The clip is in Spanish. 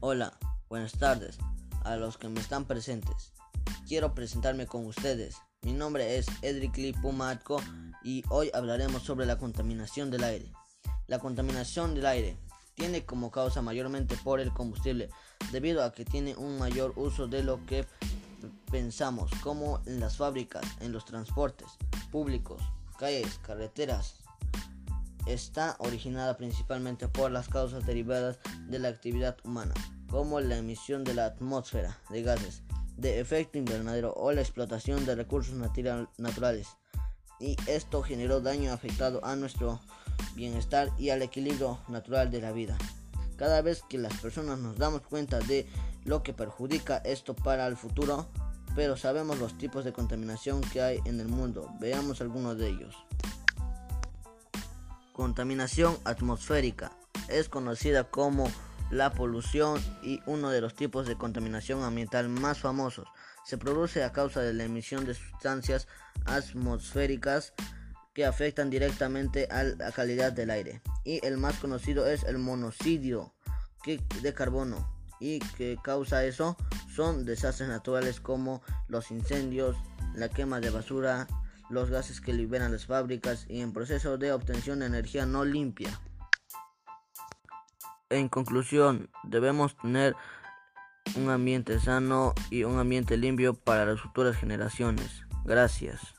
Hola, buenas tardes a los que me están presentes. Quiero presentarme con ustedes. Mi nombre es Edric Lee Pumatko y hoy hablaremos sobre la contaminación del aire. La contaminación del aire tiene como causa mayormente por el combustible, debido a que tiene un mayor uso de lo que pensamos, como en las fábricas, en los transportes públicos, calles, carreteras, está originada principalmente por las causas derivadas de la actividad humana, como la emisión de la atmósfera de gases de efecto invernadero o la explotación de recursos naturales. Y esto generó daño afectado a nuestro bienestar y al equilibrio natural de la vida. Cada vez que las personas nos damos cuenta de lo que perjudica esto para el futuro, pero sabemos los tipos de contaminación que hay en el mundo. Veamos algunos de ellos. Contaminación atmosférica es conocida como la polución y uno de los tipos de contaminación ambiental más famosos. Se produce a causa de la emisión de sustancias atmosféricas que afectan directamente a la calidad del aire. Y el más conocido es el monocidio de carbono. ¿Y que causa eso? Son desastres naturales como los incendios, la quema de basura, los gases que liberan las fábricas y en proceso de obtención de energía no limpia. En conclusión, debemos tener un ambiente sano y un ambiente limpio para las futuras generaciones. Gracias.